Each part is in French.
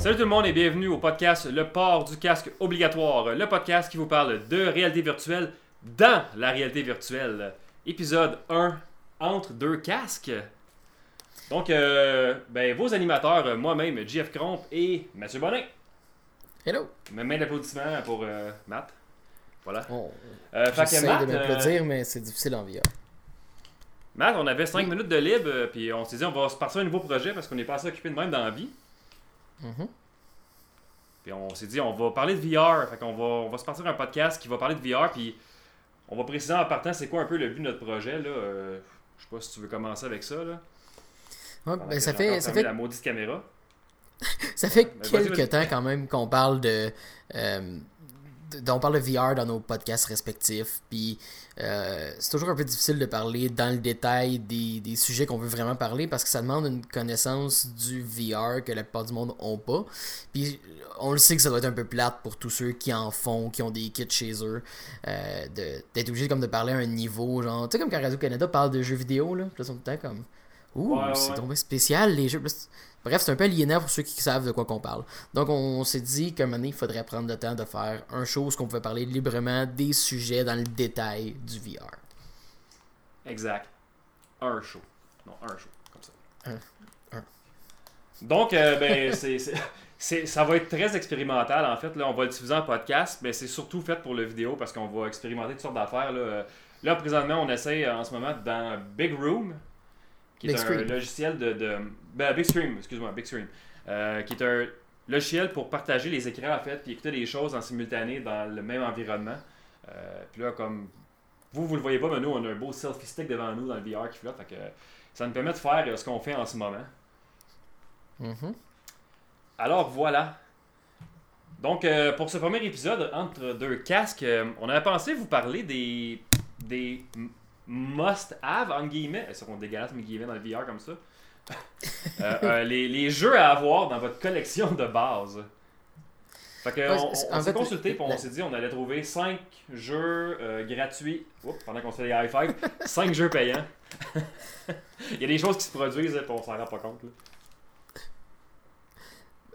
Salut tout le monde et bienvenue au podcast Le port du casque obligatoire, le podcast qui vous parle de réalité virtuelle dans la réalité virtuelle. Épisode 1 entre deux casques. Donc, euh, ben, vos animateurs, moi-même, JF Cromp et Mathieu Bonin. Hello! Même main d'applaudissement pour euh, Matt. Voilà. On Euh, fait que J'essaie Matt, de m'applaudir, mais c'est difficile en VR. Matt, on avait 5 minutes de libre, puis on s'est dit on va se partir un nouveau projet parce qu'on est pas assez occupé de même dans la vie. Mhm. Puis on s'est dit, on va parler de VR. Fait qu'on va, on va se partir un podcast qui va parler de VR. Puis on va préciser en partant c'est quoi un peu le but de notre projet. Là. Euh, je sais pas si tu veux commencer avec ça. Là, Ouais, ben, ça, fait, ça, fait, la maudite caméra. ça fait Ben, vas-y, vas-y. quelques temps quand même qu'on parle de, euh, de- On parle de VR dans nos podcasts respectifs. Puis euh, c'est toujours un peu difficile de parler dans le détail des, des sujets qu'on veut vraiment parler parce que ça demande une connaissance du VR que la plupart du monde n'ont pas. Puis on le sait que ça doit être un peu plate pour tous ceux qui en font, qui ont des kits chez eux, euh, d'être obligé comme de parler à un niveau, genre, tu sais, comme quand Radio-Canada parle de jeux vidéo, là, là, sont tout le temps comme, ouh, Ouais, c'est tombé spécial, les jeux. Bref, c'est un peu aliénant pour ceux qui savent de quoi qu'on parle. Donc, on, s'est dit qu'à un moment donné, il faudrait prendre le temps de faire un show où on pouvait parler librement des sujets dans le détail du VR. Exact. Un show. Non, un show. Comme ça. Un. Un. Donc, euh, ben, c'est, ça va être très expérimental en fait. Là, on va le diffuser en podcast, mais c'est surtout fait pour le vidéo parce qu'on va expérimenter toutes sortes d'affaires. Là, là présentement, on essaie en ce moment dans Big Room, qui est Big un logiciel de. de ben, Big Screen, excuse-moi, Big Screen. Euh, qui est un logiciel pour partager les écrans en fait, puis écouter des choses en simultané dans le même environnement. Euh, puis là, comme vous, vous le voyez pas, mais nous, on a un beau selfie stick devant nous dans le VR qui flotte. Fait que ça nous permet de faire euh, ce qu'on fait en ce moment. Mhm. Alors voilà. Donc, euh, pour ce premier épisode, entre deux casques, on avait pensé vous parler des, des must-have, en guillemets. Elles seront dégueulasses, mes guillemets, dans le VR comme ça. Euh, euh, les, les jeux à avoir dans votre collection de base. Fait que, Ouais, on, s'est consulté et on s'est dit on allait trouver 5 jeux euh, gratuits. Oups, pendant qu'on se fait des high five, 5 jeux payants. Il y a des choses qui se produisent et on s'en rend pas compte. là.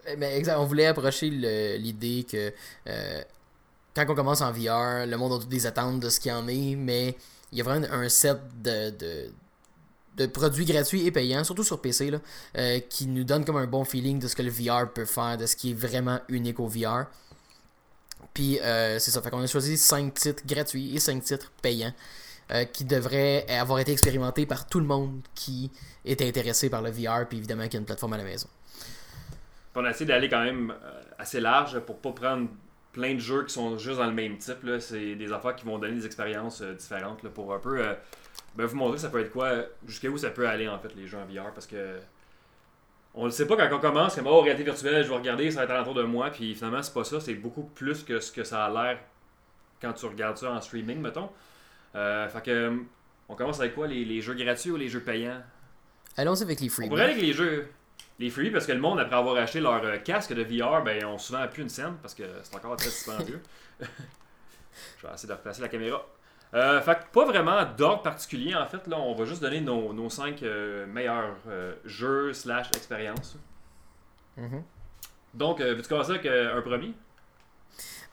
Eh ben, exact, on voulait approcher l'idée que quand on commence en VR, le monde a toutes des attentes de ce qu'il y en est, mais il y a vraiment un set de, de, de produits gratuits et payants, surtout sur PC, là, euh, qui nous donne comme un bon feeling de ce que le VR peut faire, de ce qui est vraiment unique au VR. Puis euh, c'est ça, fait qu'on a choisi 5 titres gratuits et 5 titres payants euh, qui devraient avoir été expérimentés par tout le monde qui est intéressé par le VR, puis évidemment qu'il y a une plateforme à la maison. On a essayé d'aller quand même assez large pour pas prendre plein de jeux qui sont juste dans le même type. là. C'est des affaires qui vont donner des expériences euh, différentes là, pour un peu euh, ben, vous montrer ça peut être quoi, euh, jusqu'à où ça peut aller en fait les jeux en VR parce que on le sait pas quand on commence, comme oh réalité virtuelle, je vais regarder, ça va être alentour de moi, puis finalement c'est pas ça, c'est beaucoup plus que ce que ça a l'air quand tu regardes ça en streaming, mettons. Euh, fait que on commence avec quoi, les, les jeux gratuits ou les jeux payants? Allons-y avec les free. on pourrait aller avec les jeux. Les free, parce que le monde, après avoir acheté leur euh, casque de VR, ben, ont souvent plus une scène, parce que c'est encore très dispendieux. Je vais essayer de replacer la caméra. Euh, fait que pas vraiment d'ordre particulier, en fait. Là, on va juste donner nos, nos 5 meilleurs euh, jeux slash expériences. Mhm. Donc, euh, veux-tu commencer avec euh, un premier?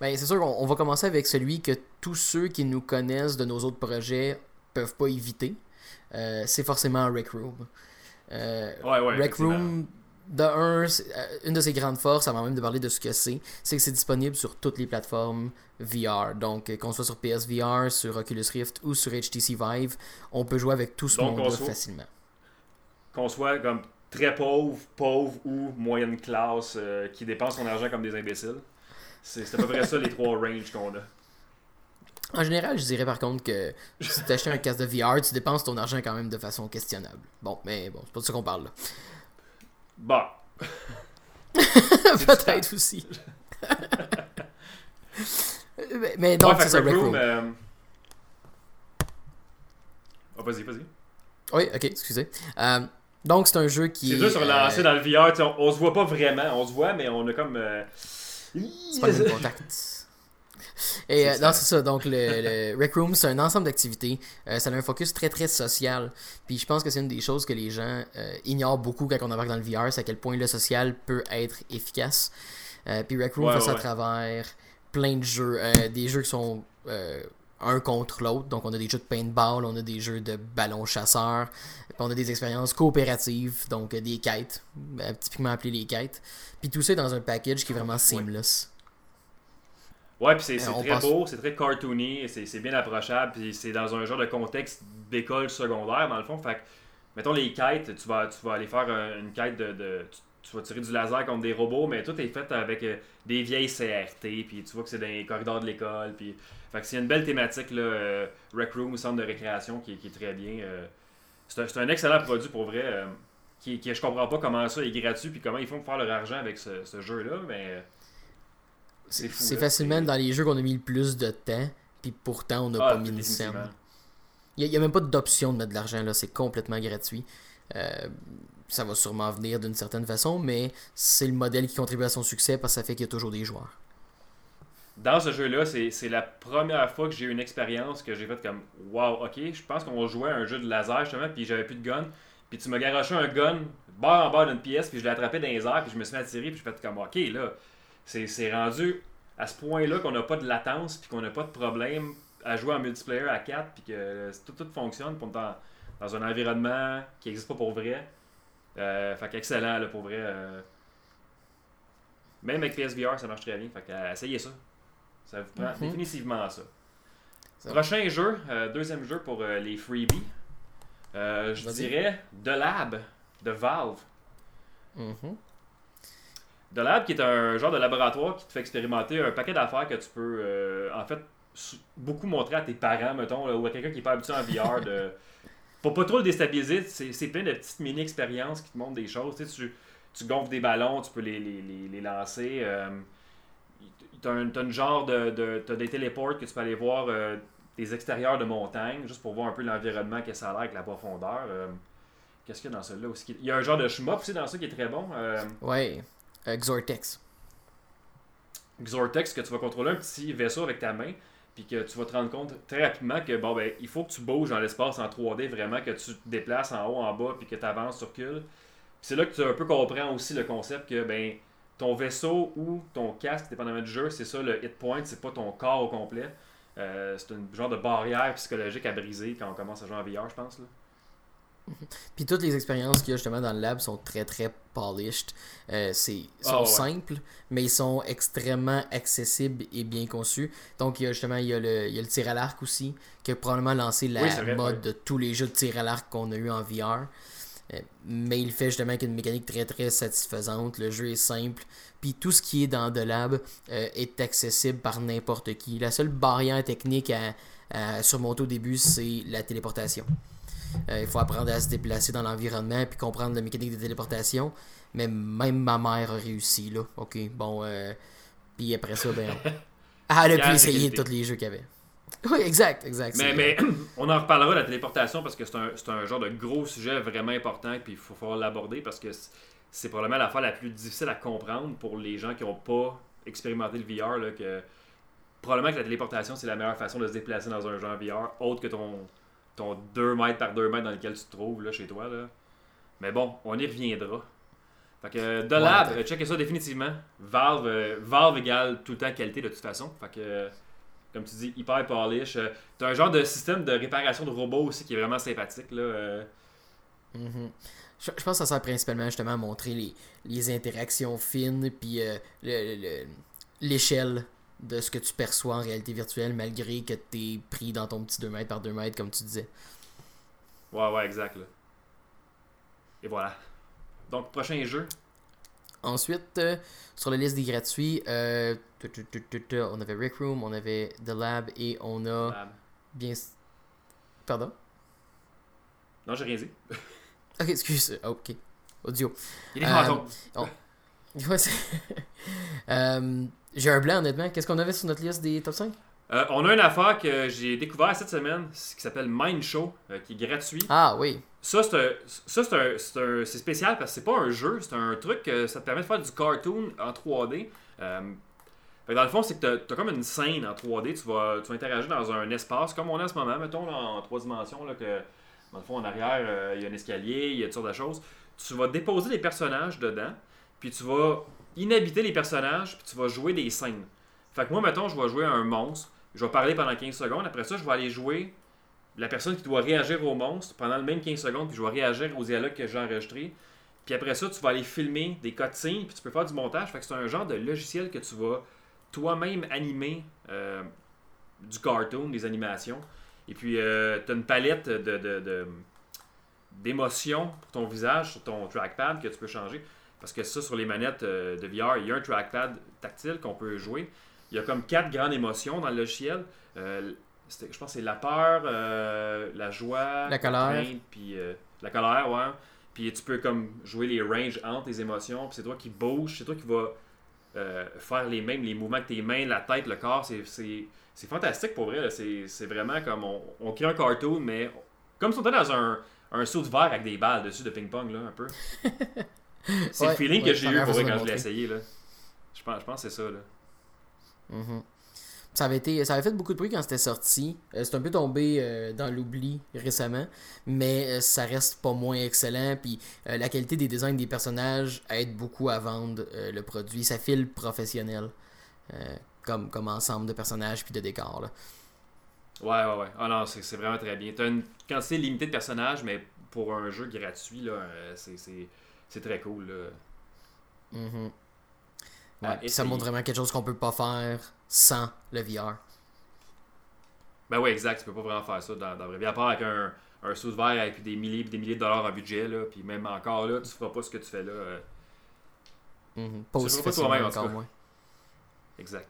Ben, c'est sûr qu'on on va commencer avec celui que tous ceux qui nous connaissent de nos autres projets peuvent pas éviter. Euh, c'est forcément Rec Room. Euh, Ouais, ouais. Rec. Room, de un, c'est- euh, une de ses grandes forces, avant même de parler de ce que c'est, c'est que c'est disponible sur toutes les plateformes VR. Donc, euh, qu'on soit sur PSVR, sur Oculus Rift ou sur HTC Vive, on peut jouer avec tout ce monde-là soit- facilement. Qu'on soit comme très pauvre, pauvre ou moyenne classe euh, qui dépense son argent comme des imbéciles. C'est à peu près ça les trois ranges qu'on a. En général, je dirais par contre que si tu achètes un casque de VR, tu dépenses ton argent quand même de façon questionnable. Bon, mais bon, c'est pas de ça qu'on parle là. Bon, Peut-être aussi. mais, mais donc, Ouais, c'est ça, Rec Room. Euh, oh, vas-y, vas-y. Oui, ok, excusez. Euh, donc, c'est un jeu qui. C'est dur sur euh, lancer dans le VR, on, on se voit pas vraiment, on se voit, mais on a comme. euh, C'est pas le même contact. Et euh, non, c'est ça. Donc, le, le Rec Room, c'est un ensemble d'activités. Euh, ça a un focus très, très social. Puis je pense que c'est une des choses que les gens euh, ignorent beaucoup quand on embarque dans le VR, c'est à quel point le social peut être efficace. puis Rec Room fait ça à travers plein de jeux. des jeux qui sont un contre l'autre. Donc, on a des jeux de paintball, on a des jeux de ballon chasseur, on a des expériences coopératives, donc des quêtes, typiquement appelées les quêtes. Puis tout ça dans un package qui est vraiment seamless. Ouais, puis c'est très beau, c'est très cartoony, c'est bien approchable, puis c'est dans un genre de contexte d'école secondaire, dans le fond. Fait que, mettons les quêtes, tu vas, tu vas aller faire une quête de. tu, vas tirer du laser contre des robots, mais tout est fait avec euh, des vieilles CRT, puis tu vois que c'est dans les corridors de l'école, puis. Fait que c'est une belle thématique, là, euh, Rec Room, centre de récréation, qui, est très bien. Euh. c'est un, excellent produit pour vrai. qui, qui, je comprends pas comment ça est gratuit, puis comment ils font pour faire leur argent avec ce, ce jeu-là, mais c'est facilement dans les jeux qu'on a mis le plus de temps, puis pourtant on n'a ah, pas mis une scène. Il n'y a, même pas d'option de mettre de l'argent là, c'est complètement gratuit. Euh, ça va sûrement venir d'une certaine façon, mais c'est le modèle qui contribue à son succès parce que ça fait qu'il y a toujours des joueurs. Dans ce jeu-là, c'est la première fois que j'ai eu une expérience que j'ai faite comme Wow, ok, je pense qu'on jouait à un jeu de laser justement, puis j'avais plus de gun. Puis tu m'as garoché un gun bas en bas d'une pièce, puis je l'ai attrapé dans les airs, puis je me suis mis à tirer, puis je fait comme Ok, là, c'est rendu à ce point-là qu'on n'a pas de latence puis qu'on n'a pas de problème à jouer en multiplayer à 4 puis que tout, tout fonctionne pour dans, dans un environnement qui n'existe pas pour vrai. Euh, fait qu'excellent là, pour vrai. Euh. Même avec PSVR, ça marche très bien. Fait que, essayez ça. Ça vous prend mhm. définitivement ça. Prochain jeu, euh, deuxième jeu pour les freebies. je dirais The Lab de Valve. Mhm. The Lab, qui est un genre de laboratoire qui te fait expérimenter un paquet d'affaires que tu peux, euh, en fait, beaucoup montrer à tes parents, mettons, ou à quelqu'un qui n'est pas habitué en VR. De... Pour pas trop le déstabiliser, c'est plein de petites mini-expériences qui te montrent des choses. Tu, sais, tu, gonfles des ballons, tu peux les, les, les, lancer. Euh, tu as, un genre de. de as des téléports que tu peux aller voir euh, des extérieurs de montagne, juste pour voir un peu l'environnement que ça a l'air avec la profondeur. Qu'est-ce qu'il y a dans celui-là aussi Il y a un genre de shmup aussi dans ça qui est très bon. ouais. Xortex. Xortex, que tu vas contrôler un petit vaisseau avec ta main, puis que tu vas te rendre compte très rapidement que bon ben il faut que tu bouges dans l'espace en 3D, vraiment que tu te déplaces en haut, en bas, puis que tu avances, sur recules. C'est là que tu un peu comprends aussi le concept que ben ton vaisseau ou ton casque, dépendamment du jeu, c'est ça le hit point, c'est pas ton corps au complet. Euh, c'est une genre de barrière psychologique à briser quand on commence à jouer en VR, je pense. Là. Puis toutes les expériences qu'il y a justement dans le lab sont très très polished. Euh, c'est sont ah, simples, mais ils sont extrêmement accessibles et bien conçus. Donc il y a justement il y a le, il y a le tir à l'arc aussi, qui a probablement lancé la mode de tous les jeux de tir à l'arc qu'on a eu en VR. Euh, mais il fait justement avec une mécanique très très satisfaisante. Le jeu est simple. Puis tout ce qui est dans The Lab euh, est accessible par n'importe qui. La seule barrière technique à, à surmonter au début, c'est la téléportation. Euh, il faut apprendre à se déplacer dans l'environnement puis comprendre la mécanique de téléportation. Mais même ma mère a réussi, là. Ok, bon. Euh, puis après ça, ben. Elle a pu essayer tous les jeux qu'il y avait. Oui, exact, exact. Mais, mais on en reparlera de la téléportation parce que c'est un, un, genre de gros sujet vraiment important puis il faut falloir l'aborder parce que c'est probablement la fois la plus difficile à comprendre pour les gens qui n'ont pas expérimenté le VR. Là, que probablement que la téléportation, c'est la meilleure façon de se déplacer dans un genre VR, autre que ton, ton 2 mètres par 2 mètres dans lequel tu te trouves là, chez toi. Là. Mais bon, on y reviendra. Fait que de lab, ouais, checkez ça définitivement. Valve, euh, Valve égale tout le temps qualité de toute façon. Fait que, comme tu dis, hyper polish. Euh, t'as un genre de système de réparation de robots aussi qui est vraiment sympathique. Là, euh. mm-hmm. je, pense que ça sert principalement justement à montrer les, les interactions fines puis l'échelle de ce que tu perçois en réalité virtuelle malgré que tu es pris dans ton petit 2 mètres par 2 mètres comme tu disais. Ouais, ouais, exact. Et voilà. Donc, prochain jeu. Ensuite, euh, sur la liste des gratuits, euh, on avait Rick Room, on avait The Lab et on a. Lab. Bien. Pardon? Non, j'ai rien dit. ok, excuse. Oh, ok. Audio. Il est euh, on... Ouais, euh, j'ai un blanc, honnêtement. Qu'est-ce qu'on avait sur notre liste des top 5 euh, On a une affaire que j'ai découvert cette semaine qui s'appelle Mind Show, euh, qui est gratuit. Ah oui. Ça, c'est spécial parce que c'est pas un jeu, c'est un truc que ça te permet de faire du cartoon en 3D. Fait que dans le fond, c'est que tu as, comme une scène en 3D, tu vas, tu vas interagir dans un espace comme on a en ce moment, mettons là, en trois dimensions, là, que dans le fond, en arrière, il y a un escalier, il y a toutes sortes de choses. Tu vas déposer des personnages dedans, puis tu vas inhabiter les personnages, puis tu vas jouer des scènes. Fait que moi, mettons, je vais jouer un monstre, je vais parler pendant 15 secondes, après ça, je vais aller jouer la personne qui doit réagir au monstre pendant le même 15 secondes, puis je vais réagir aux dialogues que j'ai enregistrés. Puis après ça, tu vas aller filmer des cutscenes, puis tu peux faire du montage. Fait que c'est un genre de logiciel que tu vas toi-même animer euh, du cartoon, des animations. Et puis, euh, tu as une palette de, d'émotions pour ton visage sur ton trackpad que tu peux changer. Parce que ça, sur les manettes euh, de VR, il y a un trackpad tactile qu'on peut jouer. Il y a comme quatre grandes émotions dans le logiciel. je pense que c'est la peur, la joie, la colère, puis la colère, ouais. Puis tu peux comme jouer les ranges entre tes émotions. Puis c'est toi qui bouge, c'est toi qui vas euh, faire les mêmes, les mouvements que tes mains, la tête, le corps. C'est fantastique pour vrai. C'est vraiment comme on, on, crée un cartoon, mais comme si on était dans un, un saut de verre avec des balles dessus de ping-pong, là, un peu. c'est le feeling que j'ai eu pour vrai quand je l'ai essayé. Là. Je pense, je pense que c'est ça. Là. Mm-hmm. Ça avait, été, ça avait fait beaucoup de bruit quand c'était sorti. Euh, c'est un peu tombé euh, dans l'oubli récemment, mais euh, ça reste pas moins excellent. Puis la qualité des designs des personnages aide beaucoup à vendre le produit. Ça file professionnel comme, comme ensemble de personnages puis de décors. Là. Ouais, ouais, ouais. Ah non, c'est vraiment très bien. T'as une quantité limitée de personnages, mais pour un jeu gratuit, là, c'est très cool. Là. Mm-hmm ça montre vraiment quelque chose qu'on peut pas faire sans le VR. Ben oui, exact. Tu peux pas vraiment faire ça dans, dans la vie. À part avec un, un sous vert avec des milliers des milliers de dollars en budget, là, puis même encore là, tu feras pas ce que tu fais là. Euh... Mm-hmm. Pas aussi pas toi-même encore moins. Exact.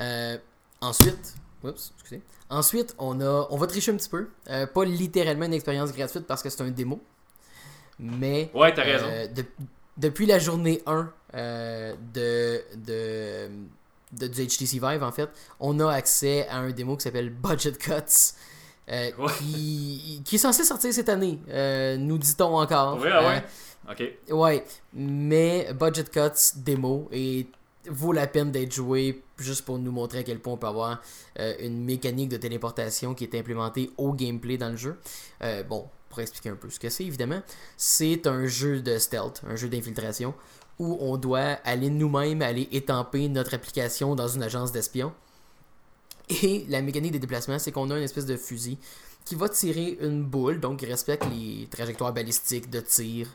Euh, ensuite, oups, excusez. Ensuite, on a, on va tricher un petit peu. Euh, pas littéralement une expérience gratuite parce que c'est un démo, mais. Ouais, t'as raison. Euh, depuis la journée 1 euh, de, de, de, du HTC Vive, en fait, on a accès à un démo qui s'appelle Budget Cuts. Euh, qui, qui, est censé sortir cette année, euh, nous dit-on encore. Oui, ah ouais. Ok. Ouais, mais Budget Cuts démo et vaut la peine d'être joué juste pour nous montrer à quel point on peut avoir une mécanique de téléportation qui est implémentée au gameplay dans le jeu. bon, pour expliquer un peu ce que c'est, évidemment, c'est un jeu de stealth, un jeu d'infiltration, où on doit aller nous-mêmes aller étamper notre application dans une agence d'espions. Et la mécanique des déplacements, c'est qu'on a une espèce de fusil qui va tirer une boule, donc qui respecte les trajectoires balistiques de tir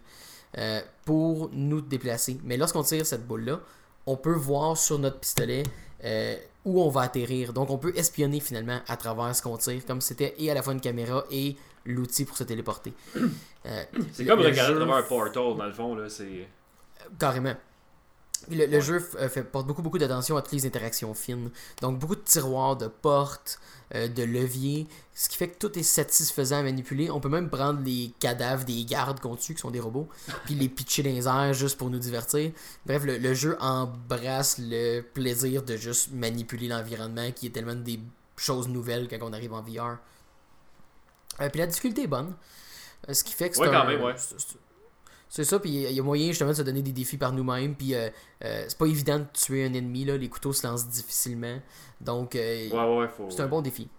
euh, pour nous déplacer. Mais lorsqu'on tire cette boule-là, on peut voir sur notre pistolet euh, où on va atterrir. Donc on peut espionner finalement à travers ce qu'on tire, comme c'était et à la fois une caméra et l'outil pour se téléporter. Euh, c'est comme regarder un portal, dans le fond, là, c'est... Carrément. Le, jeu euh, fait, porte beaucoup, beaucoup d'attention à toutes les interactions fines. Donc, beaucoup de tiroirs, de portes, euh, de leviers, ce qui fait que tout est satisfaisant à manipuler. On peut même prendre les cadavres des gardes qu'on tue, qui sont des robots, puis les pitcher dans les airs juste pour nous divertir. Bref, le, le jeu embrasse le plaisir de juste manipuler l'environnement, qui est tellement des choses nouvelles quand on arrive en VR. Euh, puis la difficulté est bonne. Euh, ce qui fait que c'est. Ouais, quand même, ouais. C'est ça, puis il y a moyen justement de se donner des défis par nous-mêmes. Puis euh, c'est pas évident de tuer un ennemi, là. les couteaux se lancent difficilement. Donc, ouais, ouais, faut... c'est un bon défi.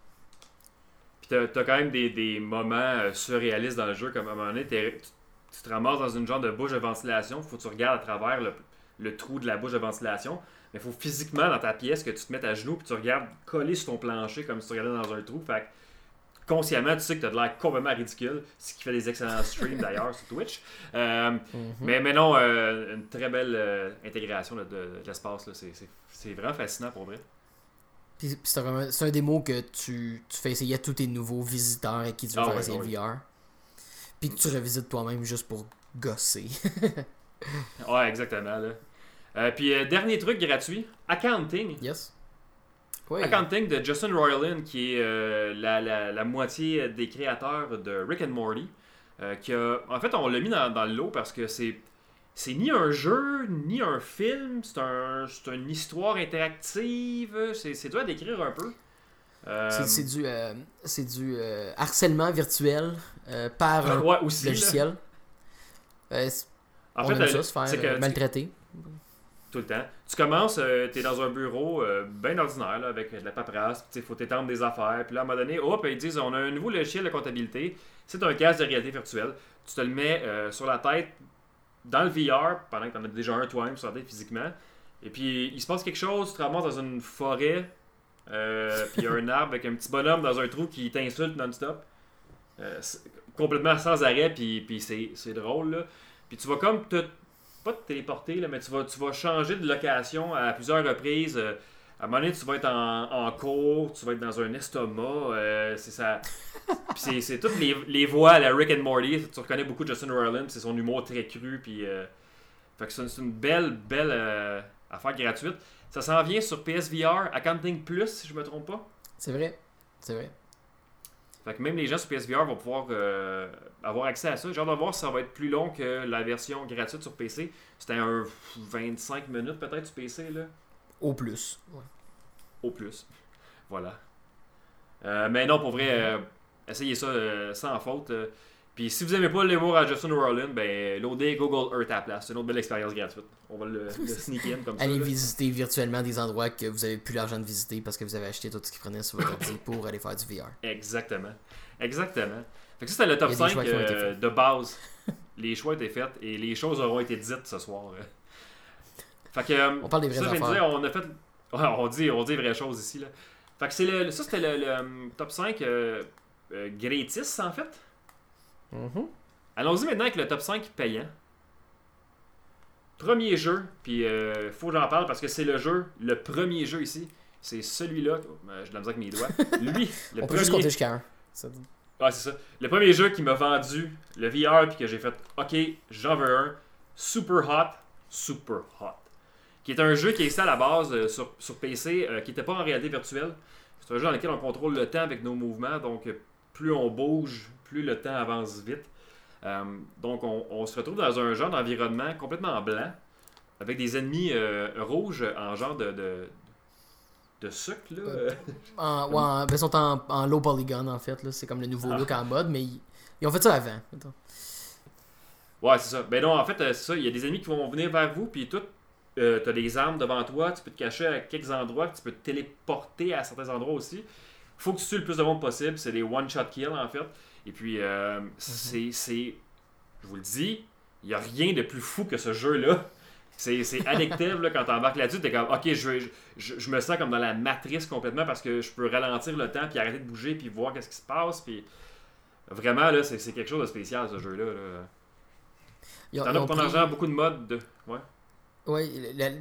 Puis t'as, as quand même des, des moments surréalistes dans le jeu, comme à un moment donné, tu te ramasses dans une genre de bouche de ventilation, faut que tu regardes à travers le, le trou de la bouche de ventilation. Mais faut physiquement dans ta pièce que tu te mettes à genoux puis tu regardes coller sur ton plancher comme si tu regardais dans un trou. Fait consciemment, tu sais que tu as de l'air complètement ridicule, ce qui fait des excellents streams d'ailleurs sur Twitch. Euh, mhm. mais, mais non, euh, une très belle euh, intégration de, l'espace. C'est vraiment fascinant pour vrai. c'est un, démo que tu, tu, fais essayer à tous tes nouveaux visiteurs et qui tu veux ah faire essayer VR. Puis que tu revisites toi-même juste pour gosser. ouais, exactement. puis dernier truc gratuit, accounting. Yes. Accounting de Justin Roiland, qui est euh, la, la, moitié des créateurs de Rick and Morty. Euh, qui a, en fait, on l'a mis dans, dans le lot parce que c'est c'est ni un jeu, ni un film, c'est un, une histoire interactive. C'est dur à décrire un peu. Euh, c'est du, c'est du harcèlement virtuel par un logiciel. en fait, ça, se faire maltraiter. Tout le temps. Tu commences, tu es dans un bureau bien ordinaire, là, avec de la paperasse, il faut t'étendre des affaires. Puis là, à un moment donné, hop, ils disent on a un nouveau logiciel de comptabilité. C'est un casque de réalité virtuelle. Tu te le mets sur la tête dans le VR, pendant que tu en as déjà un toi-même sur la tête physiquement. Et puis, il se passe quelque chose, tu te ramasses dans une forêt, euh, puis il y a un arbre avec un petit bonhomme dans un trou qui t'insulte non-stop. Euh, complètement sans arrêt, puis, puis c'est drôle. Là. Puis tu vas comme te, pas te téléporter, là, mais tu vas, tu vas changer de location à plusieurs reprises. Euh, à un moment donné, tu vas être en, en cours, tu vas être dans un estomac. Euh, c'est ça. Puis c'est toutes les, les, voix à la Rick and Morty. Tu reconnais beaucoup Justin Roiland, c'est son humour très cru. Puis, euh, fait que c'est une belle, belle euh, affaire gratuite. Ça s'en vient sur PSVR, Accounting Plus, si je me trompe pas. C'est vrai. C'est vrai. Fait que même les gens sur PSVR vont pouvoir avoir accès à ça. J'ai hâte de voir si ça va être plus long que la version gratuite sur PC. C'était un 25 minutes peut-être sur PC. là. Au plus. Au plus. Voilà. Euh, mais non, pour vrai, euh, essayez ça euh, sans faute. Puis si vous n'aimez pas l'humour à Justin Roiland, ben loadez Google Earth à la place. C'est une autre belle expérience gratuite. On va le, le sneak in comme ça. Allez visiter virtuellement des endroits que vous avez plus l'argent de visiter parce que vous avez acheté tout ce qui prenait sur votre ordi pour aller faire du VR. Exactement. Exactement. Fait que ça, c'était le top 5 de base. les choix étaient faits et les choses auront été dites ce soir. Fait que, euh, on parle des vraies ça, affaires. on a fait. on dit, on dit vraies choses ici. Là. Fait que c'est le, ça, c'était le, euh, top 5 euh, euh, gratis, en fait. Mm-hmm. Allons-y maintenant avec le top 5 payant. Premier jeu, puis il faut que j'en parle parce que c'est le jeu, le premier jeu ici. C'est celui-là. Oh, ben, je l'ai avec mes doigts. Lui, le on premier. Peut juste compter jusqu'à un. Ouais, c'est ça. Le premier jeu qui m'a vendu le VR, puis que j'ai fait, ok, j'en veux un. Super hot, super hot qui est un jeu qui est à la base euh, sur, sur, PC, euh, qui n'était pas en réalité virtuelle. C'est un jeu dans lequel on contrôle le temps avec nos mouvements, donc euh, plus on bouge, plus le temps avance vite. donc on, se retrouve dans un genre d'environnement complètement blanc, avec des ennemis rouges en genre de, de, de sucre. Là. en, ouais, ben, ils sont en, low polygon en fait, c'est comme le nouveau ah. look en mode, mais ils, ont fait ça avant. Ouais, c'est ça. Ben non, en fait, c'est ça. Il y a des ennemis qui vont venir vers vous, puis tout euh, tu as des armes devant toi, tu peux te cacher à quelques endroits, tu peux te téléporter à certains endroits aussi. faut que tu tues le plus de monde possible, c'est des one-shot kills en fait. Et puis, euh, mhm. c'est, je vous le dis, il n'y a rien de plus fou que ce jeu-là. C'est, addictif là, quand tu embarques là-dessus. Tu es comme, ok, je, je, me sens comme dans la matrice complètement parce que je peux ralentir le temps, puis arrêter de bouger, puis voir qu'est-ce qui se passe. Puis vraiment, là, c'est, quelque chose de spécial ce jeu-là. Là. T'en as pour ton beaucoup de modes. De... Ouais. Oui,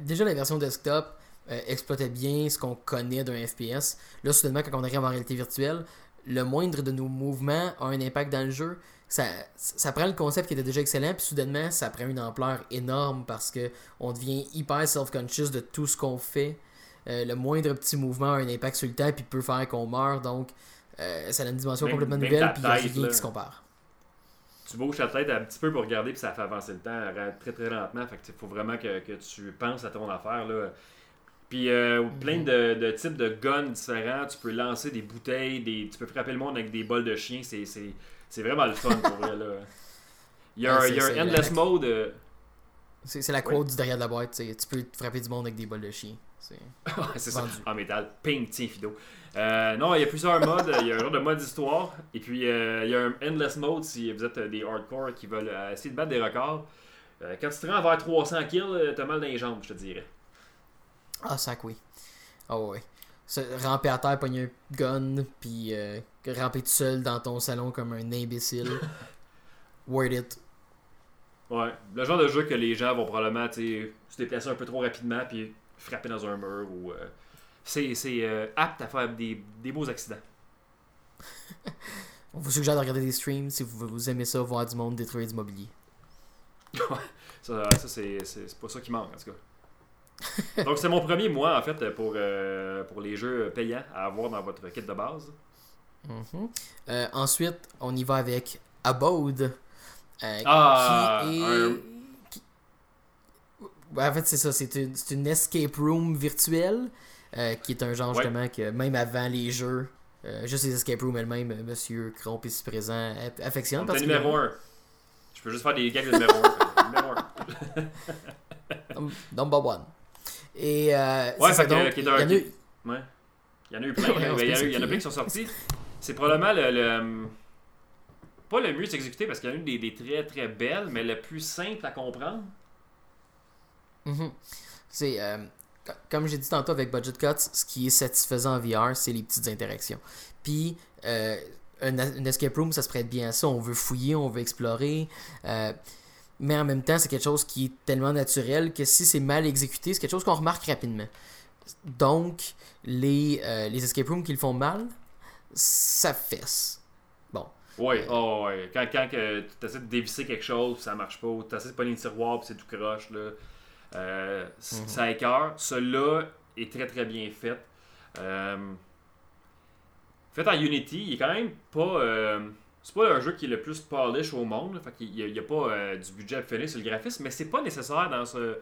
déjà la version desktop euh, exploitait bien ce qu'on connaît d'un FPS. Là, soudainement, quand on arrive en réalité virtuelle, le moindre de nos mouvements a un impact dans le jeu. Ça, ça prend le concept qui était déjà excellent, puis soudainement, ça prend une ampleur énorme parce que on devient hyper self-conscious de tout ce qu'on fait. Euh, le moindre petit mouvement a un impact sur le temps, puis peut faire qu'on meurt. Donc, euh, ça a une dimension complètement nouvelle, puis il n'y a rien qui se compare tu bouges ta tête un petit peu pour regarder, puis ça fait avancer le temps très très lentement. Fait que faut vraiment que, tu penses à ton affaire. Là. Puis euh, plein de, de, types de guns différents. Tu peux lancer des bouteilles, des, tu peux frapper le monde avec des bols de chien. C'est vraiment le fun pour vrai. Là. Il y a, il y a un endless mode. Euh, c'est la quote du derrière de la boîte. Tu peux frapper du monde avec des bols de chien. C'est ça. En métal. Ping, tiens, Fido. Euh, non, il y a plusieurs modes. Il y a un genre de mode histoire. Et puis, euh, il y a un endless mode si vous êtes des hardcore qui veulent essayer de battre des records. quand tu te rends vers 300 kills, t'as mal dans les jambes, je te dirais. Ah, sac, oui. Ah, oh, oui. ramper à terre, pogner un gun, puis ramper tout seul dans ton salon comme un imbécile. Word it. Ouais, le genre de jeu que les gens vont probablement se déplacer un peu trop rapidement, puis frapper dans un mur ou c'est euh, apte à faire des, des beaux accidents. On vous suggère de regarder des streams si vous, vous aimez ça, voir du monde détruire du mobilier. ça, ça c'est pas ça qui manque en tout cas. Donc c'est mon premier mois en fait pour, euh, pour les jeux payants à avoir dans votre kit de base. Mm-hmm. Euh, ensuite, on y va avec Abode. ah, qui est... en fait, c'est ça, c'est une, une, escape room virtuelle euh, qui est un genre justement que même avant les jeux, euh, juste les escape rooms elles-mêmes, euh, Monsieur Cromp ici présent affectionne. C'est numéro 1. Je peux juste faire des gags de numéro 1. numéro 1. Number one. Et euh, Ouais, ça, donc, il y en a eu- Ouais. Il y en a eu plein. Il, y en a, plein qui. sont sortis. C'est probablement le, le- Pas le mieux exécuté parce qu'il y en a eu des, des très très belles, mais le plus simple à comprendre. Mhm. C'est euh, co- comme j'ai dit tantôt avec Budget Cuts, ce qui est satisfaisant en VR, c'est les petites interactions. Puis euh, un, escape room, ça se prête bien à ça. On veut fouiller, on veut explorer. euh, mais en même temps, c'est quelque chose qui est tellement naturel que si c'est mal exécuté, c'est quelque chose qu'on remarque rapidement. Donc, les, euh, les escape rooms qui le font mal, ça fesse. Bon. Ouais, oh, ouais. Quand, quand tu essaies de dévisser quelque chose, ça marche pas, ou tu essaies de pogner le tiroir, puis c'est tout croche, là. Euh, Mhm. Ça écœure. Celui-là est très très bien fait. Euh, fait en Unity, il est quand même pas. C'est pas un jeu qui est le plus polish au monde. là. Fait qu'il y a, il y a pas euh, du budget à finir sur le graphisme, mais c'est pas nécessaire dans ce,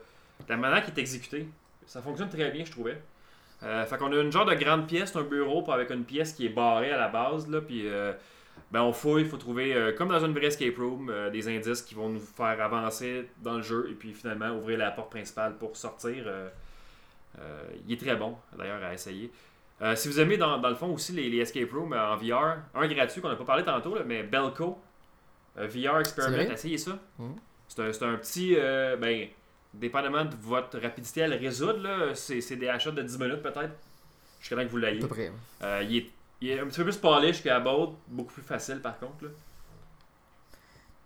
la manière qui est exécutée. Ça fonctionne très bien, je trouvais. Euh, fait qu'on a une genre de grande pièce, un bureau avec une pièce qui est barrée à la base, là, puis euh, ben on fouille, il faut trouver, euh, comme dans une vraie escape room, des indices qui vont nous faire avancer dans le jeu et puis finalement ouvrir la porte principale pour sortir. il est très bon, d'ailleurs, à essayer. Euh, si vous aimez, dans, dans le fond, aussi les, les escape rooms euh, en VR, un gratuit qu'on n'a pas parlé tantôt, là, mais Belco, euh, VR Experiment, essayez ça. Mhm. C'est un, petit, ben, dépendamment de votre rapidité à le résoudre, c'est des achats de 10 minutes peut-être, jusqu'à temps que vous À l'ayez. peu près. Il, est, il est un petit peu plus polish qu'à Abode, beaucoup plus facile par contre. Là.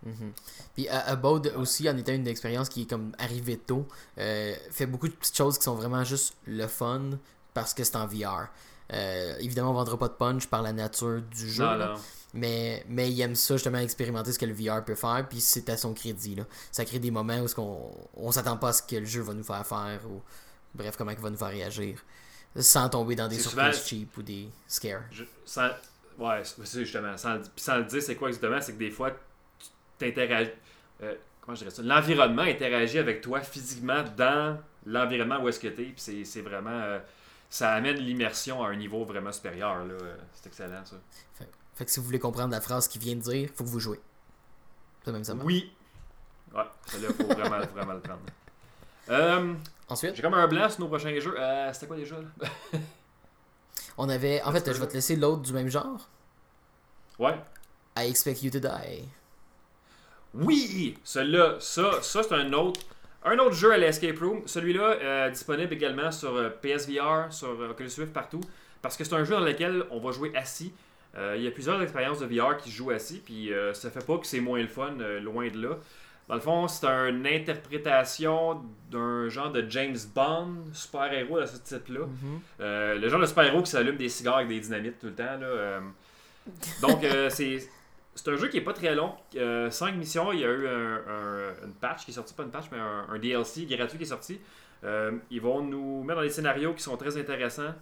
Mhm. Puis à Abode aussi, en étant une expérience qui est comme arrivée tôt, fait beaucoup de petites choses qui sont vraiment juste le fun parce que c'est en VR. Euh, évidemment, on vendra pas de punch par la nature du jeu, Non, là. non. mais mais il aime ça justement expérimenter ce que le VR peut faire, puis c'est à son crédit. Là. Ça crée des moments où ce qu'on on s'attend pas à ce que le jeu va nous faire faire ou bref comment il va nous faire réagir, sans tomber dans des surprises souvent- cheap ou des scares. Je- sans, ouais, c'est justement. Sans, puis sans le dire, c'est quoi exactement C'est que des fois, tu t'interagis. euh, comment je dirais ça L'environnement interagit avec toi physiquement dans l'environnement où est-ce que tu es. Puis c'est- c'est vraiment. euh, ça amène l'immersion à un niveau vraiment supérieur. là. C'est excellent, ça. Fait que si vous voulez comprendre la phrase qu'il vient de dire, faut que vous jouez. Ça même ça. Oui. Ouais, là, faut vraiment, vraiment le prendre. Euh, Ensuite, J'ai comme un blanc sur nos prochains jeux. Euh, C'était quoi déjà? Là on avait. En fait, je vais te laisser l'autre du même genre. Ouais. I expect you to die. Oui! Celui-là, ça, ça c'est un autre, un autre jeu à l'escape room. Celui-là, euh, disponible également sur euh, PSVR, sur euh, Oculus Rift, partout. Parce que c'est un jeu dans lequel on va jouer assis. Euh, il y a plusieurs expériences de VR qui se jouent assis, puis ça fait pas que c'est moins le fun, loin de là. Dans le fond, c'est une interprétation d'un genre de James Bond, super-héros de ce type-là. Mhm. Euh, le genre de super-héros qui s'allume des cigares avec des dynamites tout le temps. Là, euh. Donc, euh, c'est c'est un jeu qui est pas très long. 5 missions, il y a eu un, un- une patch qui est sorti, pas une patch, mais un, DLC gratuit qui est sorti. Euh, ils vont nous mettre dans des scénarios qui sont très intéressants.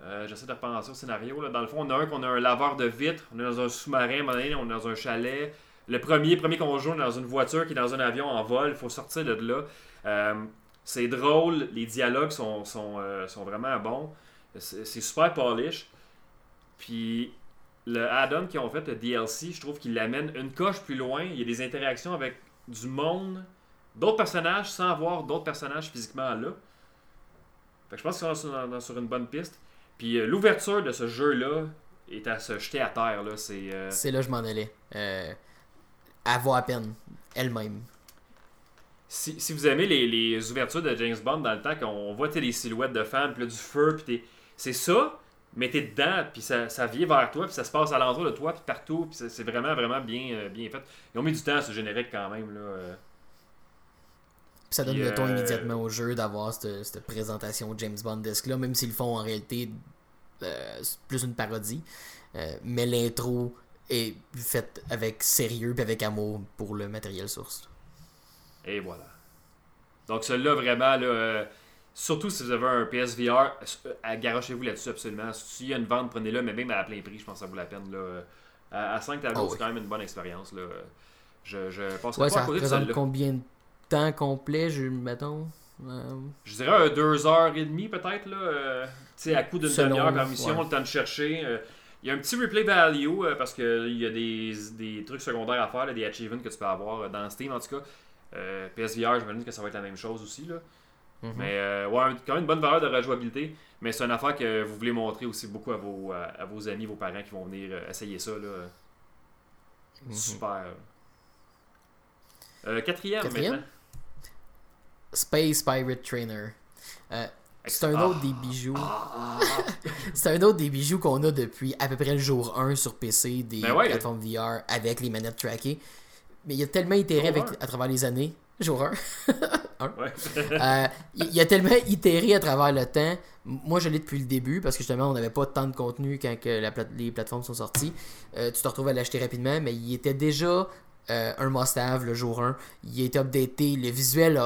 Euh, J'essaie de repenser au scénario. Là. Dans le fond, on a un qu'on a un laveur de vitres, on est dans un sous-marin, on est dans un chalet. Le premier, premier qu'on joue, on est dans une voiture qui est dans un avion en vol. Il faut sortir de là. Euh, c'est drôle, les dialogues sont, sont, euh, sont vraiment bons. C'est super polish. Puis le add-on qu'ils ont fait, le DLC, je trouve qu'il l'amène une coche plus loin. Il y a des interactions avec du monde, d'autres personnages, sans avoir d'autres personnages physiquement là. Fait que je pense qu'ils sont sur, sur une bonne piste. Puis euh, l'ouverture de ce jeu-là est à se jeter à terre. là. C'est. euh, C'est là que je m'en allais. Euh, elle vaut à peine. Elle-même. Si, si vous aimez les, les ouvertures de James Bond dans le temps, qu'on voit les silhouettes de femmes, puis là, du feu, puis t'es- c'est ça, mais t'es dedans, puis ça, ça vient vers toi, puis ça se passe alentour de toi, puis partout, puis c'est vraiment, vraiment bien, euh, bien fait. Ils ont mis du temps à ce générique quand même. Là, euh. Puis ça donne Puis, le ton euh, immédiatement au jeu d'avoir cette, cette présentation James Bond-esque là, même s'ils le font en réalité plus une parodie. Mais l'intro est faite avec sérieux et avec amour pour le matériel source. Et voilà. Donc celui-là, vraiment, là, surtout si vous avez un PSVR, euh, garochez-vous là-dessus absolument. S'il y a une vente, prenez-le, mais même à plein prix, je pense que ça vaut la peine. Là. À, à 5 tableaux, Ah c'est oui. quand même une bonne expérience. Là. Je, je Ouais, pas à ça de représente combien de temps complet, je mettons? Euh, Je dirais un 2h30 peut-être, là. euh, tu sais, à coup d'une demi-heure par mission, ouais. le temps de chercher. euh, Il y a un petit replay value euh, parce qu'il y a des, des trucs secondaires à faire, là, des achievements que tu peux avoir dans Steam en tout cas. Euh, PSVR, je me dis que ça va être la même chose aussi. Là. Mhm. Mais euh, ouais, quand même une bonne valeur de rejouabilité. Mais c'est une affaire que vous voulez montrer aussi beaucoup à vos, à, vos amis, vos parents qui vont venir euh, essayer ça. Là. Mhm. Super. Euh, quatrième, quatrième, maintenant. Space Pirate Trainer. c'est un autre des bijoux. Ah. c'est un autre des bijoux qu'on a depuis à peu près le jour 1 sur PC des ben plateformes VR avec les manettes trackées. Mais il y a tellement itéré avec, à travers les années. Jour 1. Euh, il, a tellement itéré à travers le temps. Moi, je l'ai depuis le début parce que justement, on n'avait pas tant de contenu quand que la les plateformes sont sorties. Euh, tu te retrouves à l'acheter rapidement, mais il était déjà euh, un must-have le jour 1. Il a été updaté. Le visuel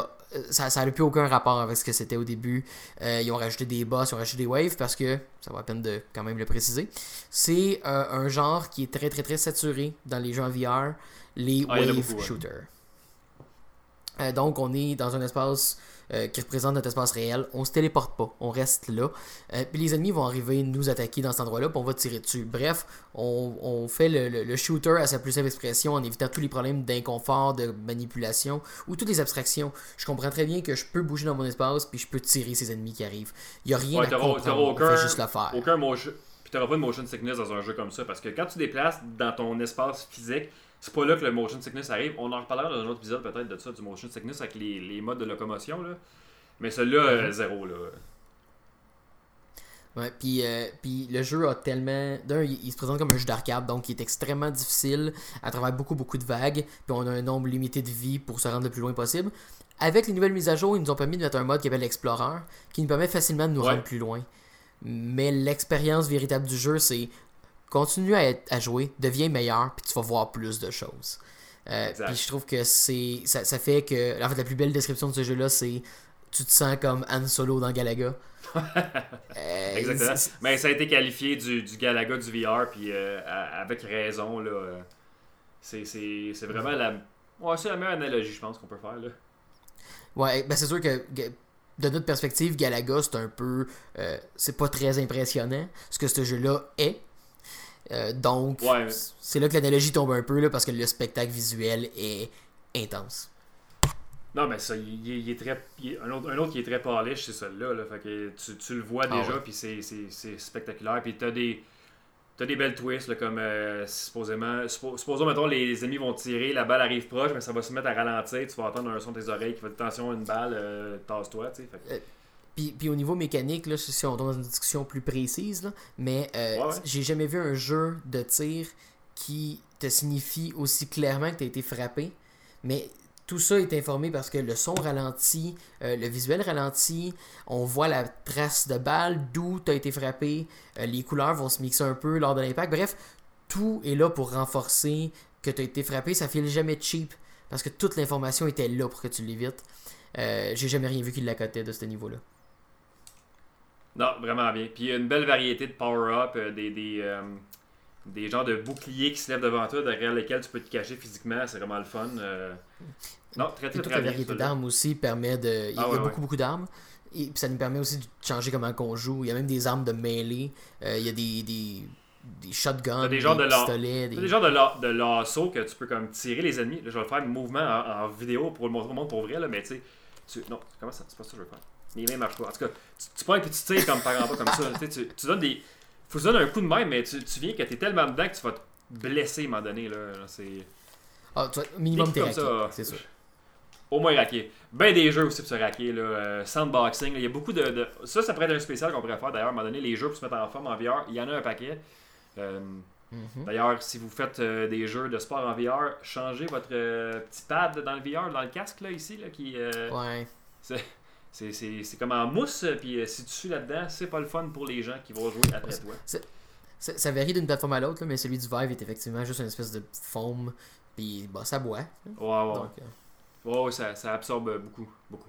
ça n'a plus aucun rapport avec ce que c'était au début. ils ont rajouté des boss, ils ont rajouté des waves parce que, ça va à peine de quand même le préciser, c'est un genre qui est très très très saturé dans les jeux en VR les ah, wave shooters. Euh, donc, on est dans un espace euh, qui représente notre espace réel. On se téléporte pas, on reste là. Euh, puis les ennemis vont arriver nous attaquer dans cet endroit-là, puis on va tirer dessus. Bref, on, fait le, shooter à sa plus simple expression en évitant tous les problèmes d'inconfort, de manipulation ou toutes les abstractions. Je comprends très bien que je peux bouger dans mon espace, puis je peux tirer ces ennemis qui arrivent. Il n'y a rien à comprendre, aucun, on fait juste le faire. Aucun motion... Puis t'auras pas de motion sickness dans un jeu comme ça, parce que quand tu déplaces dans ton espace physique, c'est pas là que le motion sickness arrive. On en reparlera dans un autre épisode peut-être de ça, du motion sickness avec les, les modes de locomotion. Là. Mais celui-là, euh, zéro. Là. Ouais, puis, euh, puis le jeu a tellement. D'un, il, se présente comme un jeu d'arcade, donc il est extrêmement difficile à travers beaucoup, beaucoup de vagues. Puis on a un nombre limité de vie pour se rendre le plus loin possible. Avec les nouvelles mises à jour, ils nous ont permis de mettre un mode qui s'appelle Explorer, qui nous permet facilement de nous rendre plus loin. Mais l'expérience véritable du jeu, c'est continue à, être, à jouer, deviens meilleur, puis tu vas voir plus de choses. Euh, puis je trouve que c'est ça, ça, fait que en fait la plus belle description de ce jeu là c'est tu te sens comme Han Solo dans Galaga. euh, Exactement. Mais ça a été qualifié du, du Galaga du VR puis euh, avec raison là. C'est, vraiment la ouais, c'est la meilleure analogie je pense qu'on peut faire là. Ouais, ben c'est sûr que de notre perspective Galaga c'est un peu c'est pas très impressionnant ce que ce jeu là est euh, donc, c'est là que l'analogie tombe un peu, là, parce que le spectacle visuel est intense. Non, mais ça, il, est très. un, autre, un, autre, qui est très polish, c'est celui-là. Là, fait que tu, tu, le vois ah déjà, puis c'est spectaculaire. Puis t'as des. T'as des belles twists, là, comme euh, supposément. supposons, mettons, les ennemis vont tirer, la balle arrive proche, mais ça va se mettre à ralentir, tu vas entendre un son de tes oreilles qui va dire attention, une balle, euh, tasse-toi, tu sais. Puis, au niveau mécanique, là, si on tombe dans une discussion plus précise, mais euh, j'ai jamais vu un jeu de tir qui te signifie aussi clairement que tu as été frappé. Mais tout ça est informé parce que le son ralentit, euh, le visuel ralentit, on voit la trace de balle, d'où tu as été frappé, euh, les couleurs vont se mixer un peu lors de l'impact. Bref, tout est là pour renforcer que tu as été frappé. Ça fait jamais cheap parce que toute l'information était là pour que tu l'évites. j'ai jamais rien vu qui l'accotait de ce niveau-là. Non, vraiment bien. Puis il y a une belle variété de power-up, euh, des, des, euh, des genres de boucliers qui se lèvent devant toi, derrière lesquels tu peux te cacher physiquement. C'est vraiment le fun. Euh. Non, très, très, très, La variété d'armes aussi permet de. Il y a, ah beaucoup, beaucoup d'armes. Et puis ça nous permet aussi de changer comment on joue. Il y a même des armes de mêlée. il y a des, des, des shotguns, des, genres de pistolets. Des, des genres de, la, de lasso que tu peux comme tirer les ennemis. Là, je vais le faire mouvement en, vidéo pour le montrer au monde pour vrai, là, mais tu sais. Non, comment ça C'est pas ça que je veux faire. Les mains marchent pas. En tout cas, tu, tu prends et tu tires comme par en bas comme ça. tu, tu donnes des. Faut que tu donnes un coup de main, mais tu, tu viens que t'es tellement dedans que tu vas te blesser à un moment donné. Là. C'est. Ah, tu vois, minimum t'es c'est sûr. Au moins raqué. Ben des jeux aussi pour se raquer. Là. Euh, sandboxing. Il y a beaucoup de, de, Ça, ça pourrait être un spécial qu'on pourrait faire d'ailleurs. À un moment donné, les jeux pour se mettre en forme en VR, il y en a un paquet. Euh, mhm. D'ailleurs, si vous faites euh, des jeux de sport en VR, changez votre petit pad dans le VR, dans le casque là, ici. Là, qui, ouais. C'est comme en mousse, puis euh, si tu suis là-dedans, c'est pas le fun pour les gens qui vont jouer après toi. Ça varie d'une plateforme à l'autre, mais celui du Vive est effectivement juste une espèce de foam, puis bah, ça boit. Ouais, ouais. Euh, ça, ça, absorbe beaucoup, beaucoup.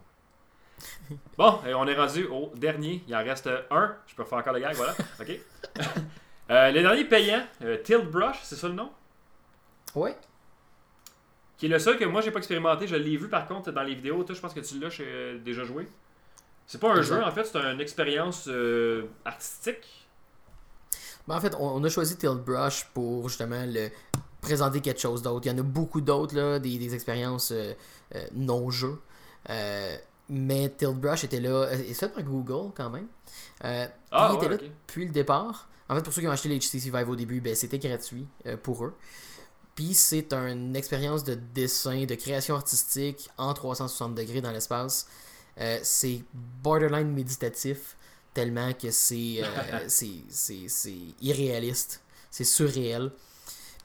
bon, et on est rendu au dernier. Il en reste un. Je peux faire encore le gag, voilà. OK. euh, le dernier payant, euh, Tilt Brush, c'est ça le nom? Oui qui est le seul que moi j'ai pas expérimenté. Je l'ai vu par contre dans les vidéos. Toi, je pense que tu l'as euh, déjà joué. C'est pas un jeu en fait, c'est une expérience euh, artistique. Ben, en fait, on, a choisi Tilt Brush pour justement le présenter quelque chose d'autre. Il y en a beaucoup d'autres, là, des, expériences euh, non-jeux. mais Tilt Brush était là. C'est fait par Google quand même. Ah, il était là depuis le départ. En fait, pour ceux qui ont acheté les HTC Vive au début, ben, c'était gratuit euh, pour eux. Puis c'est une expérience de dessin, de création artistique en 360 degrés dans l'espace. Euh, c'est borderline méditatif, tellement que c'est euh, irréaliste. C'est surréel.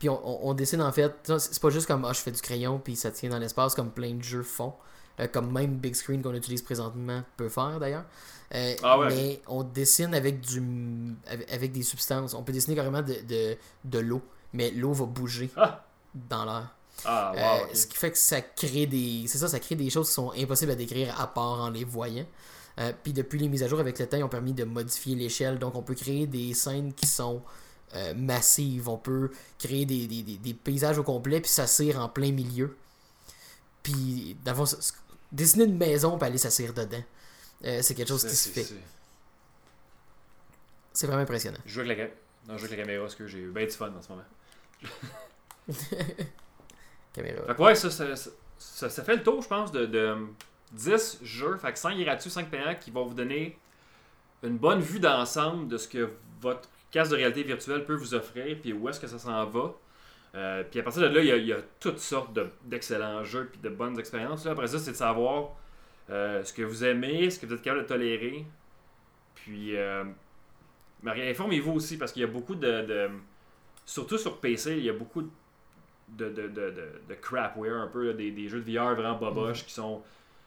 Puis on, on- on dessine en fait, c'est pas juste comme ah, je fais du crayon puis ça tient dans l'espace comme plein de jeux font. Euh, comme même Big Screen qu'on utilise présentement peut faire d'ailleurs. Euh, Ah ouais, mais on dessine avec du avec, avec des substances. On peut dessiner carrément de, de, de l'eau, mais l'eau va bouger Ah, dans l'air. ah Euh, wow. Ce qui fait que ça crée des. C'est ça, ça crée des choses qui sont impossibles à décrire à part en les voyant. Euh, Puis depuis les mises à jour avec le temps, ils ont permis de modifier l'échelle. Donc on peut créer des scènes qui sont euh, massives. On peut créer des, des, des- des paysages au complet, puis s'assire en plein milieu. Puis, d'avant, dessiner une maison, puis aller s'assire dedans. C'est quelque chose qui se fait. c'est- vraiment impressionnant. Je joue avec la, ca- non, je joue avec la caméra, parce que j'ai eu bien du fun en ce moment. Caméra. Fait que ouais, ça, ça, ça, fait le tour, je pense, de, de 10 jeux. Fait que 5 gratuits, 5 payants qui vont vous donner une bonne vue d'ensemble de ce que votre casque de réalité virtuelle peut vous offrir, puis où est-ce que ça s'en va. Euh, puis à partir de là, il y a, toutes sortes de- d'excellents jeux puis de bonnes expériences. Là. Après ça, c'est de savoir euh, ce que vous aimez, ce que vous êtes capable de tolérer. Puis, euh, informez-vous aussi parce qu'il y a beaucoup de- Surtout sur PC, il y a beaucoup de, de, de, de, crapware, un peu, là, des, des jeux de VR vraiment boboches qui sont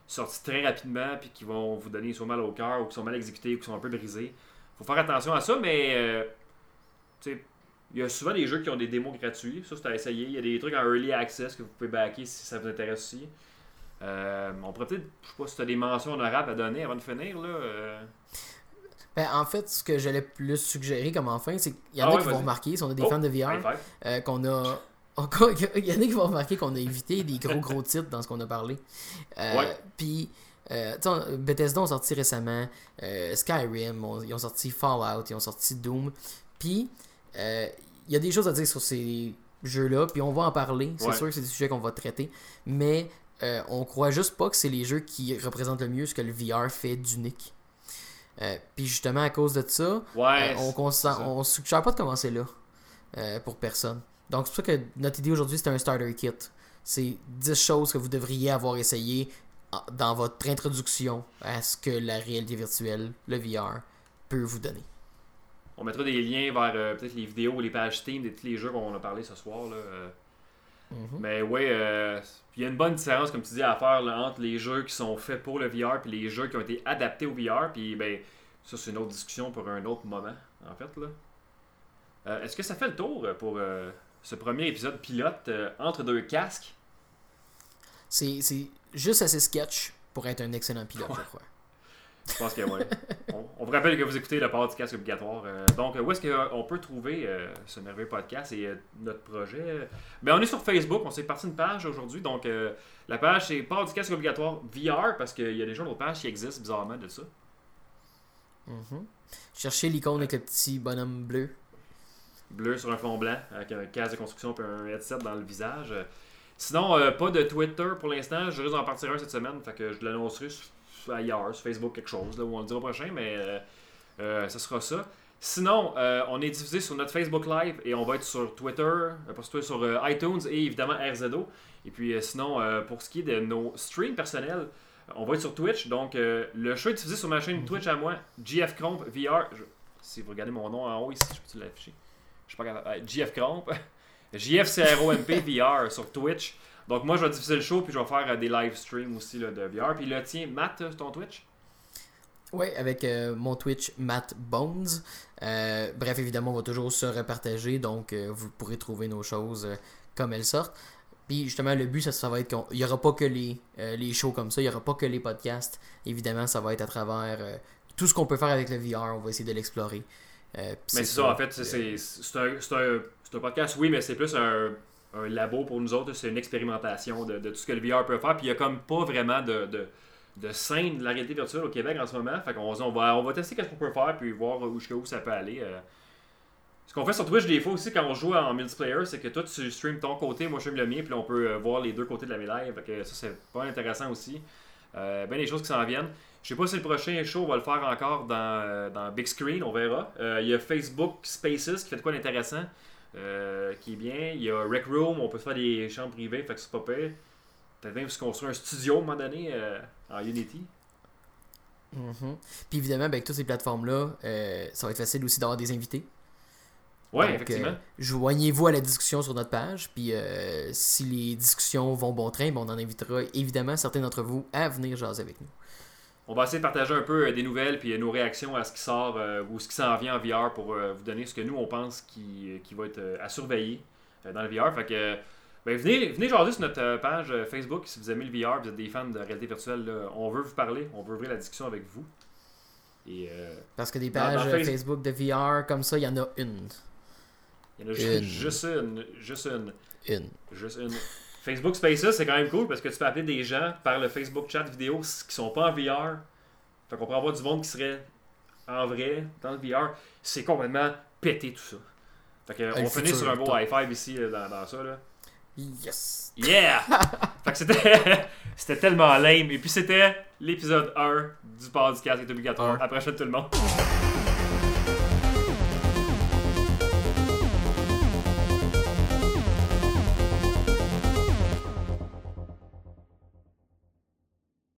sortis très rapidement puis qui vont vous donner soit mal au cœur ou qui sont mal exécutés ou qui sont un peu brisés. faut faire attention à ça, mais euh, sais, il y a souvent des jeux qui ont des démos gratuits, ça c'est à essayer. Il y a des trucs en early access que vous pouvez backer si ça vous intéresse aussi. Euh, on pourrait peut-être, je sais pas si tu as des mentions honorables à donner avant de finir. Là, euh. Ben, en fait, ce que j'allais plus suggérer comme enfin, c'est qu'il y en Ah a ouais, qui vont remarquer, si on a des Oh, fans de VR, euh, qu'on a. Il y en a qui vont remarquer qu'on a évité des gros gros titres dans ce qu'on a parlé. Euh, Ouais. Puis, euh, Bethesda ont sorti récemment Skyrim, on- ils ont sorti Fallout, ils ont sorti Doom. Puis, euh, il y a des choses à dire sur ces jeux-là, puis on va en parler. C'est Ouais. sûr que c'est des sujets qu'on va traiter. Mais on croit juste pas que c'est les jeux qui représentent le mieux ce que le VR fait d'unique. Euh, puis justement, à cause de ça, Ouais, euh, on, on suggère pas de commencer là euh, pour personne. Donc c'est pour ça que notre idée aujourd'hui c'est un starter kit. C'est 10 choses que vous devriez avoir essayé en- dans votre introduction à ce que la réalité virtuelle, le VR, peut vous donner. On mettra des liens vers peut-être les vidéos ou les pages Steam de tous les jeux qu'on a parlé ce soir. Là, Mhm. Mais ouais, euh, il y a une bonne différence, comme tu dis, à faire là, entre les jeux qui sont faits pour le VR et les jeux qui ont été adaptés au VR. Puis ben, ça, c'est une autre discussion pour un autre moment, en fait. là. Euh, Est-ce que ça fait le tour euh, pour euh, ce premier épisode pilote entre deux casques? C'est c'est juste assez sketch pour être un excellent pilote, je crois. Je pense que oui. on, on vous rappelle que vous écoutez le casque obligatoire. Euh, donc, où est-ce qu'on peut trouver euh, ce merveilleux podcast et euh, notre projet? Ben, On est sur Facebook, on s'est parti une page aujourd'hui. Donc, euh, la page, c'est casque obligatoire VR parce qu'il y a déjà d'autres pages qui existent bizarrement de ça. Mhm. Cherchez l'icône avec le petit bonhomme bleu. Bleu sur un fond blanc avec un casque de construction et un headset dans le visage. Euh, Sinon, euh, pas de Twitter pour l'instant. Je risque d'en partir un cette semaine. Fait que je l'annoncerai sur- ailleurs, sur Facebook, quelque chose, là, où on le dira prochain, mais euh, euh, ça sera ça. Sinon, euh, on est diffusé sur notre Facebook Live et on va être sur Twitter, sur, iTunes et évidemment RZO. Et puis sinon, pour ce qui est de nos streams personnels, on va être sur Twitch. Donc, le show est diffusé sur ma chaîne Twitch à moi, GF VR. Si vous regardez mon nom en haut ici, je peux l'afficher? Je suis pas capable. GF Cromp. VR sur Twitch. Donc moi je vais diffuser le show puis je vais faire euh, des live streams aussi là, de VR. Puis là tiens, Matt, euh, ton Twitch? Ouais, avec euh, mon Twitch Matt Bones. Euh, bref, évidemment, on va toujours se repartager, donc euh, vous pourrez trouver nos choses comme elles sortent. Puis justement, le but, ça, ça va être qu'il n'y aura pas que les, les shows comme ça, il n'y aura pas que les podcasts. Évidemment, ça va être à travers tout ce qu'on peut faire avec le VR, on va essayer de l'explorer. Mais c'est ça, en fait, c'est- un, c'est un, c'est un podcast, oui, mais c'est plus un, un labo pour nous autres. C'est une expérimentation de, tout ce que le VR peut faire. Puis il n'y a comme pas vraiment de, scène de la réalité virtuelle au Québec en ce moment. Fait qu'on on va, on va tester qu'est-ce qu'on peut faire puis voir où, jusqu'à où ça peut aller. euh. Ce qu'on fait sur Twitch des fois aussi quand on joue en multiplayer, c'est que toi tu streams ton côté, moi je stream le mien, puis on peut euh, voir les deux côtés de la médaille. Fait que ça c'est pas intéressant aussi. Euh, ben des choses qui s'en viennent. Je sais pas si le prochain show on va le faire encore dans, euh, dans Big Screen, on verra. Il y a Facebook Spaces qui fait de quoi d'intéressant, euh, qui est bien. Il y a Rec Room, on peut se faire des chambres privées, fait que c'est pas pire. Peut-être même se construire un studio à un moment donné euh, en Unity. Mhm. Puis évidemment, ben, avec toutes ces plateformes-là, euh, ça va être facile aussi d'avoir des invités. Ouais, Donc, effectivement. joignez-vous à la discussion sur notre page. Puis si les discussions vont bon train, ben, on en invitera évidemment certains d'entre vous à venir jaser avec nous. On va essayer de partager un peu euh, des nouvelles puis euh, nos réactions à ce qui sort euh, ou ce qui s'en vient en VR pour vous donner ce que nous on pense qui, qui va être à surveiller dans le VR. Fait que ben, venez, venez jaser sur notre page Facebook si vous aimez le VR, vous êtes des fans de réalité virtuelle. là. on veut vous parler, on veut ouvrir la discussion avec vous. Et euh, Parce que des pages dans Facebook de VR comme ça, il y en a une. il y en a Une. ju- juste une, juste une, Une. juste une. Facebook Spaces c'est quand même cool parce que tu peux appeler des gens par le Facebook chat vidéo qui sont pas en VR. Fait qu'on peut avoir du monde qui serait en vrai dans le VR. C'est complètement pété tout ça. Fait que, on finit sur un beau high five ici euh, dans, dans ça. Là. Yes! Yeah! fait que c'était, c'était tellement lame. Et puis c'était l'épisode 1 du podcast qui est obligatoire. Prochaine tout le monde.